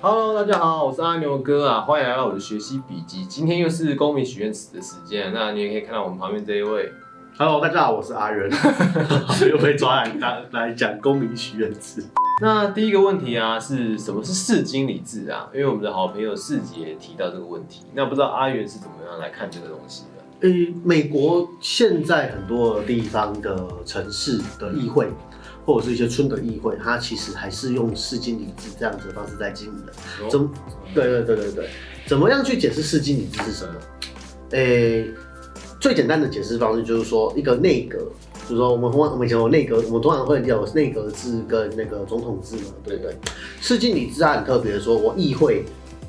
Hello，大家好，我是阿牛哥啊，欢迎来到我的学习笔记。今天又是公民许愿池的时间，那你也可以看到我们旁边这一位。Hello，大家好，我是阿仁，又被抓来来来讲公民许愿池。那第一个问题啊，是什么是市经理制啊？因为我们的好朋友世杰提到这个问题，那不知道阿元是怎么样来看这个东西的？诶、美国现在很多地方的城市的议会，或者是一些村的议会，它其实还是用市经理制这样子的方式在经营的。怎么？对对对对对，怎么样去解释市经理制是什么？诶、最简单的解释方式就是说，一个内阁，就是说我们通常我们以前有内阁，我们通常会有内阁制跟那个总统制嘛，对不对？市经理制它很特别的说，我议会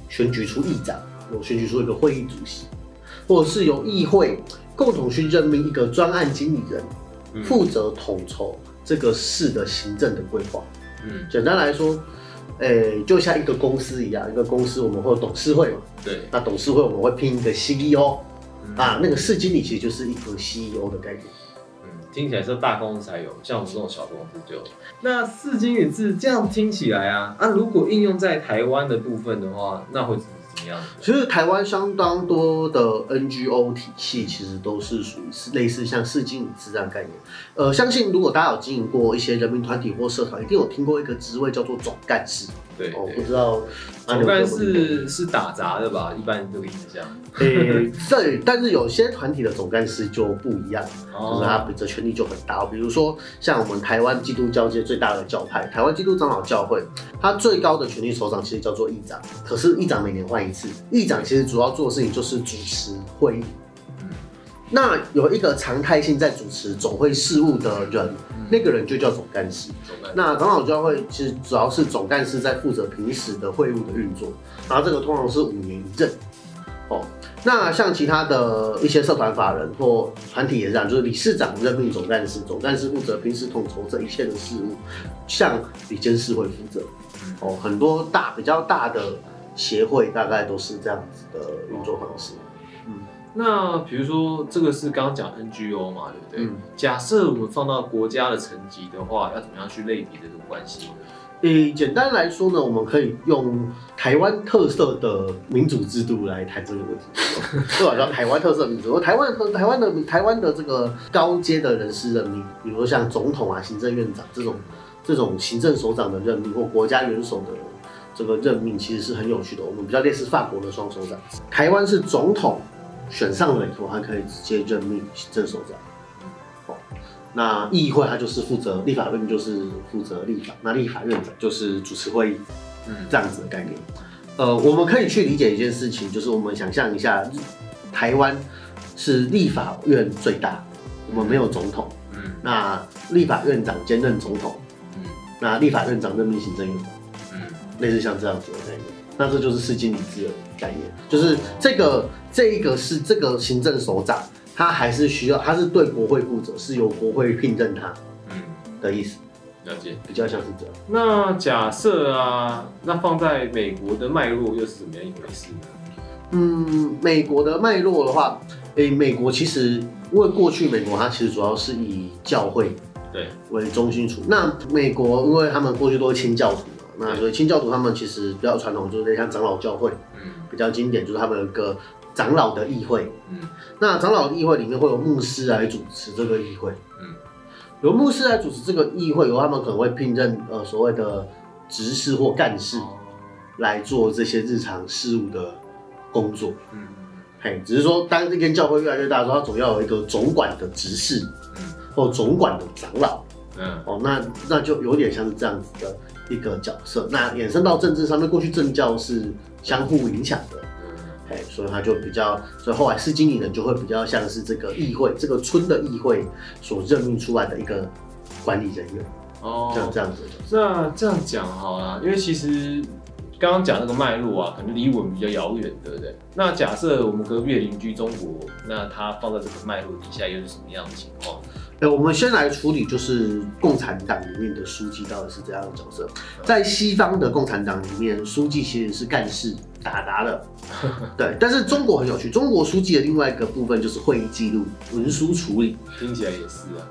选举出议长，我选举出一个会议主席，或者是由议会共同去任命一个专案经理人，嗯负责统筹这个市的行政的规划。嗯，简单来说，诶、就像一个公司一样，一个公司我们会有董事会嘛，对，那董事会我们会聘一个 CEO 嗯啊，那个市经理其实就是一个 CEO 的概念。嗯，听起来是大公司才有，像我们这种小公司就有。那市经理制这样听起来啊，啊，如果应用在台湾的部分的话，那会是其实台湾相当多的 NGO 体系，其实都是属于类似像市经理这样概念。呃，相信如果大家有经营过一些人民团体或社团，一定有听过一个职位叫做总干事。对哦，不，知道阿总干牛哥有没有听过事是打杂的吧？一般这个印象。诶，对，但是有些团体的总干事就不一样，哦就是他的权力就很大。比如说，像我们台湾基督教界最大的教派——台湾基督长老教会，它最高的权力首长其实叫做议长。可是议长每年换一次，议长其实主要做的事情就是主持会议。嗯那有一个常态性在主持总会事务的人，那个人就叫总干事。总干事那长老教会其实主要是总干事在负责平时的会务的运作，然后这个通常是五年一任。哦，那像其他的一些社团法人或团体也是这样，就是理事长任命总干事，总干事负责平时统筹这一切的事务，像理监事会负责。哦，很多大比较大的协会大概都是这样子的运作方式。那比如说这个是刚刚讲 NGO 嘛，对不对？嗯假设我们放到国家的层级的话，要怎么样去类比这个关系呢？诶，简单来说呢，我们可以用台湾特色的民主制度来谈这个问题。对吧？叫台湾特色民主，台湾的台湾的台湾的这个高阶的人事任命，比如说像总统啊、行政院长这种这种行政首长的任命，或国家元首的这个任命，其实是很有趣的。我们比较类似法国的双首长，台湾是总统选上了以后，还可以直接任命行政首长。哦，那议会它就是负责立法院，就是负责立法，那立法院长就是主持会议，嗯这样子的概念。呃，我们可以去理解一件事情，就是我们想象一下，台湾是立法院最大，我们没有总统，嗯那立法院长兼任总统，嗯那立法院长任命行政院长，嗯类似像这样子的概念。那这就是市经理制的概念，就是这个这一个是这个行政首长，他还是需要，他是对国会负责，是由国会聘任他嗯，的意思，了解。比较像是这样。那假设啊，那放在美国的脉络又是怎么样一回事呢？嗯，美国的脉络的话，诶、美国其实因为过去美国它其实主要是以教会对，为中心处。那美国因为他们过去都是清教徒嘛，那所以清教徒他们其实比较传统，就是像长老教会，嗯。比较经典就是他们有一个长老的议会。嗯。那长老的议会里面会有牧师来主持这个议会，嗯，由牧师来主持这个议会，由他们可能会聘任呃所谓的执事或干事哦。来做这些日常事务的工作。嗯。嘿，只是说当这间教会越来越大的时候，它总要有一个总管的执事嗯。或总管的长老。嗯。哦，那那就有点像是这样子的一个角色。那衍生到政治上面，过去政教是相互影响的，嗯哎，所以他就比较，所以后来市经理人就会比较像是这个议会，这个村的议会所任命出来的一个管理人员，哦，这样这样子。那这样讲好了，因为其实刚刚讲那个脉络啊，可能离我们比较遥远，对不对？那假设我们隔壁的邻居中国，那它放在这个脉络底下又是什么样的情况？哎，我们先来处理就是共产党里面的书记到底是怎样的角色。在西方的共产党里面，书记其实是干事打杂的，对。但是中国很有趣，中国书记的另外一个部分就是会议记录、文书处理。听起来也是啊，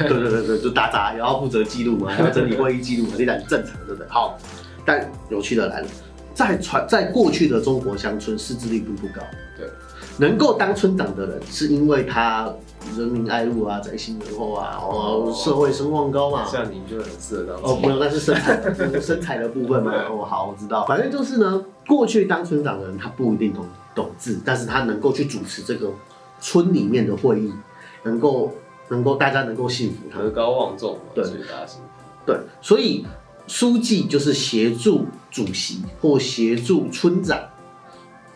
对对对对，就打杂，然后负责记录嘛，然后整理会议记录嘛，这点很正常，对不对？好，但有趣的来了，在传在过去的中国乡村，识字率并不高。对，能够当村长的人，是因为他人民爱路啊，宅心仁厚啊，哦，社会声望高嘛。像你就很适合当哦，没有，那是身材的身材的部分嘛。哦，好，我知道。反正就是呢，过去当村长的人，他不一定懂懂字，但是他能够去主持这个村里面的会议，能够能够大家能够信服他。德高望重嘛，对所以大家信服。对，所以书记就是协助主席或协助村长，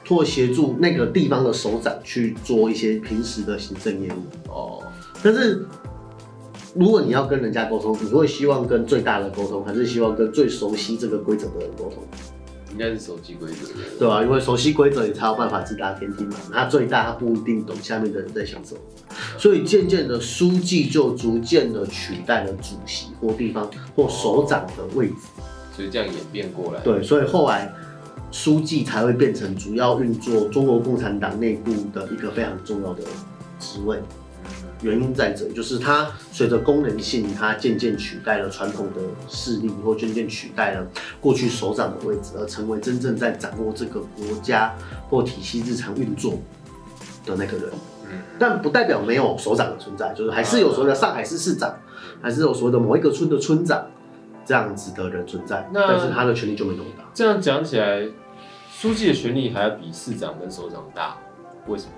或协助那个地方的首长去做一些平时的行政业务。哦，但是如果你要跟人家沟通，你会希望跟最大的沟通，还是希望跟最熟悉这个规则的人沟通？应该是熟悉规则。对吧、因为熟悉规则，你才有办法直达天梯嘛。他最大，他不一定懂下面的人在想什么，所以渐渐的，书记就逐渐的取代了主席或地方或首长的位置。所以这样演变过来。对，所以后来书记才会变成主要运作中国共产党内部的一个非常重要的职位。原因在这里，就是它随着功能性，它渐渐取代了传统的势力，或渐渐取代了过去首长的位置，而成为真正在掌握这个国家或体系日常运作的那个人。嗯，但不代表没有首长的存在，就是还是有所谓的上海市市长，还是有所谓的某一个村的村长这样子的人存在，但是他的权力就没那么大。这样讲起来，书记的权力还要比市长跟首长大，为什么呢？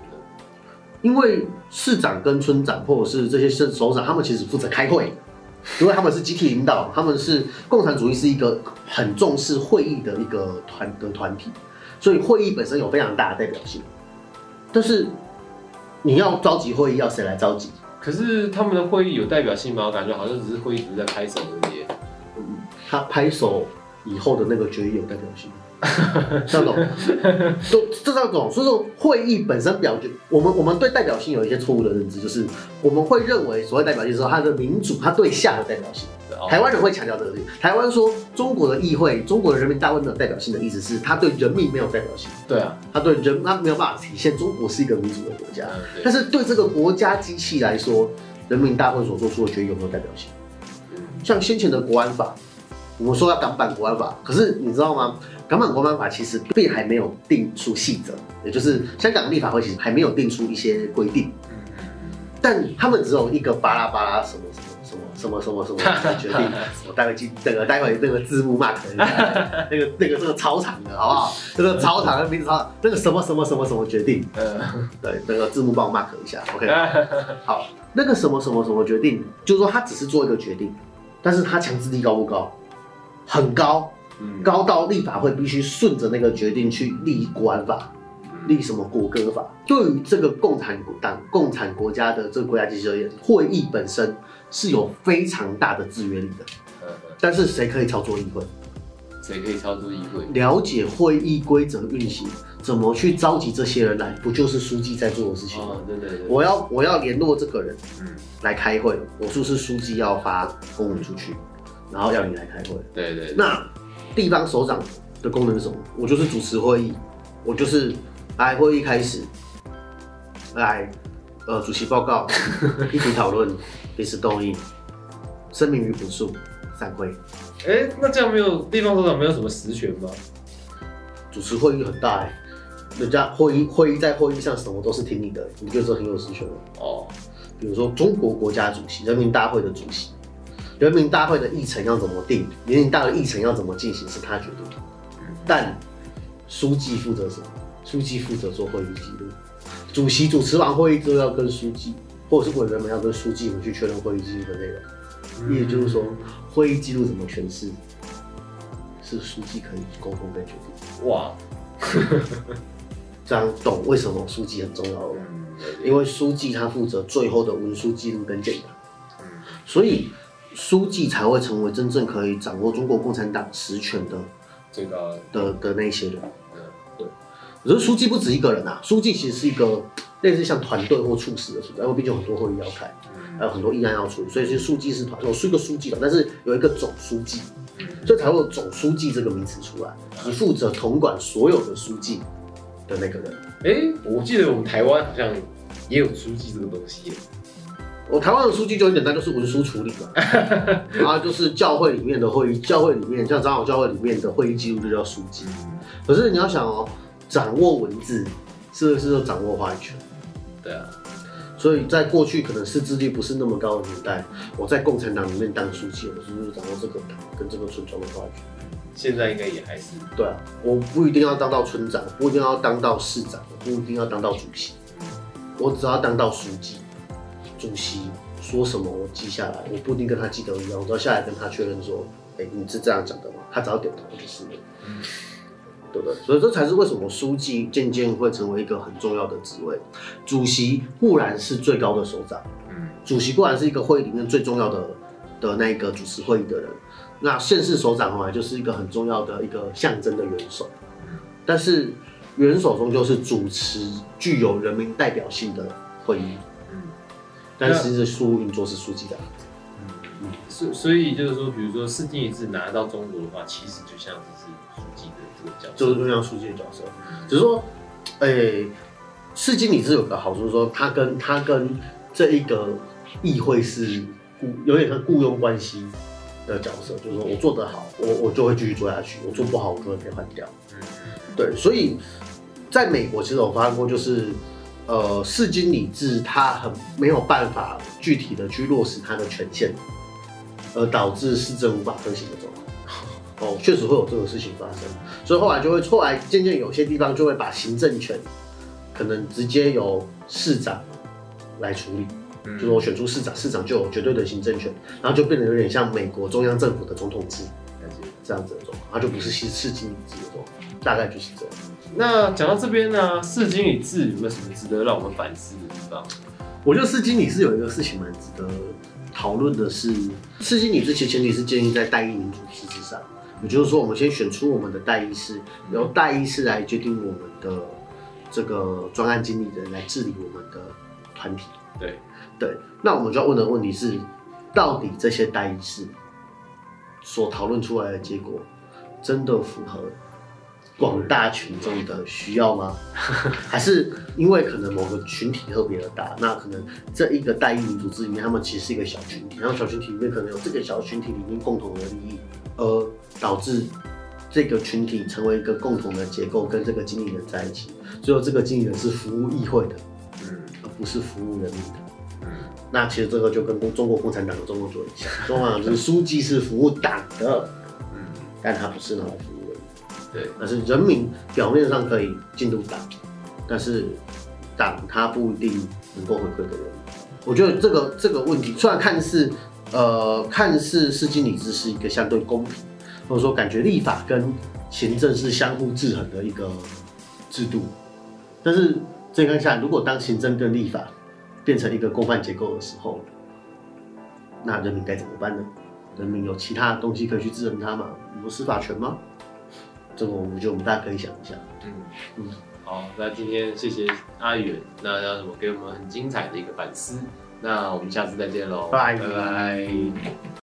因为市长跟村长或者是这些首首长，他们其实负责开会，因为他们是集体领导，他们是共产主义是一个很重视会议的一个团的团体，所以会议本身有非常大的代表性。但是你要召集会议，要谁来召集？可是他们的会议有代表性吗？我感觉好像只是会议只是在拍手而已。他拍手以后的那个决议有代表性，这种都这这种，所以说会议本身表决，我们我们对代表性有一些错误的认知，就是我们会认为所谓代表性是说它的民主，它对下的代表性。哦台湾人会强调这个。台湾说中国的议会，中国的人民大会没有代表性的意思是，它对人民没有代表性，对啊，它对人它没有办法体现中国是一个民主的国家。嗯但是对这个国家机器来说，人民大会所做出的决议有没有代表性？嗯像先前的国安法，我们说要港版国安法，可是你知道吗？港版国安法其实并还没有定出细则，也就是香港立法会其实还没有定出一些规定，但他们只有一个巴拉巴拉什么什么什么什么什么什么决定。我待会记那个待会那个字幕 mark 一下，那个那个这个超长的好不好？这个超长的名字超，那个什么什么什么什么决定，嗯对，那个字幕帮我 mark 一下，OK。好，那个什么什么什么决定，就是说他只是做一个决定，但是他强制力高不高？很高，嗯高到立法会必须顺着那个决定去立国安法，立什么国歌法。对于这个共产党、共产国家的这个国家机器而言，会议本身是有非常大的制约力的。嗯但是谁可以操作议会？谁可以操作议会？了解会议规则运行，怎么去召集这些人来，不就是书记在做的事情吗？哦，对对对，我要我要联络这个人嗯，来开会，我是不是书记要发公文出去，然后要你来开会？对对，对那地方首长的功能是什么？我就是主持会议，我就是来会议开始，来呃主席报告，一起讨论，彼此动议，声明与补述，散会。哎，那这样没有地方首长没有什么实权吗？主持会议很大哎、人家会议会议在会议上什么都是听你的，你就是很有实权了。哦，比如说中国国家主席、人民大会的主席，人民大会的议程要怎么定，人民大会的议程要怎么进行是他决定的。但书记负责什么？书记负责做会议记录，主席主持完会议之后要跟书记，或者是委员们要跟书记们去确认会议记录的内容。也就是说，会议记录怎么诠释，是书记可以沟通跟决定。哇，这样懂为什么书记很重要了因为书记他负责最后的文书记录跟检查。嗯所以书记才会成为真正可以掌握中国共产党实权的这个的，的的那些人。嗯可是书记不止一个人啊，书记其实是一个类似像团队或处室的存在，因为毕竟有很多会议要开，还嗯有很多议案要处理，所以其实书记是团，有是一个书记的，但是有一个总书记，所以才会有总书记这个名词出来，你负责统管所有的书记的那个人。哎，我记得我们台湾好像也有书记这个东西耶，我台湾的书记就很简单，就是文书处理嘛，然 后就是教会里面的会议，教会里面像长老教会里面的会议记录就叫书记。可是你要想哦，掌握文字是不是就掌握话语权？对啊，所以在过去可能识字率不是那么高的年代，我在共产党里面当书记，我是不是掌握这个党跟这个村庄的话语权？现在应该也还是。对啊，我不一定要当到村长，不一定要当到市长，我不一定要当到主席，我只要当到书记、主席说什么我记下来，我不一定跟他记得一样，我都要下来跟他确认说，哎、你是这样讲的吗？他只要点头就是了。对不对？所以这才是为什么书记渐渐会成为一个很重要的职位。主席固然是最高的首长，嗯主席固然是一个会议里面最重要的的那个主持会议的人，那县市首长本来就是一个很重要的一个象征的元首，但是元首终究是主持具有人民代表性的会议，嗯但是是事务运作是书记的。嗯，所所以就是说，比如说世纪一字拿到中国的话，其实就像是书记的这个角色，就是就像书记的角色，只是说，诶、世经理是有个好处，说他跟他跟这一个议会是雇有点像雇佣关系的角色，就是说我做得好，我我就会继续做下去；我做不好，我就会被换掉。嗯对，所以在美国，其实我发现过，就是呃，市经理制它很没有办法具体的去落实它的权限，而导致市政无法推行的状况。哦，确实会有这种事情发生，所以后来就会，后来渐渐有些地方就会把行政权可能直接由市长来处理，嗯就是我选出市长，市长就有绝对的行政权，然后就变得有点像美国中央政府的总统制这样子的状况，它就不是市市经理制的状况，大概就是这样。那讲到这边呢，市经理制有没有什么值得让我们反思的地方？我觉得市经理是有一个事情蛮值得讨论的是，市经理制其实前提是建立在代议民主机制上，也就是说，我们先选出我们的代议士，由代议士来决定我们的这个专案经理人来治理我们的团体。对，对，那我们就要问的问题是，到底这些代议士所讨论出来的结果，真的符合广大群众的需要吗？还是因为可能某个群体特别的大，那可能这一个代议民主制里面，他们其实是一个小群体，然后小群体里面可能有这个小群体里面共同的利益，而导致这个群体成为一个共同的结构，跟这个经理人在一起，最后这个经理人是服务议会的，嗯而不是服务人民的。嗯那其实这个就跟中国共产党的中国做一下，中国共产党就是书记是服务党的，嗯，但他不是拿来服务。对，但是人民表面上可以进入党，但是党他不一定能够回馈给人民。我觉得这个这个问题虽然看似呃看似市经理制是一个相对公平，或者说感觉立法跟行政是相互制衡的一个制度，但是这看下，如果当行政跟立法变成一个共犯结构的时候，那人民该怎么办呢？人民有其他东西可以去制衡它吗？有司法权吗？这个我觉得我们大家可以想一下。嗯嗯。好，那今天谢谢阿远，那让我们给我们很精彩的一个反思，那我们下次再见喽，拜。拜拜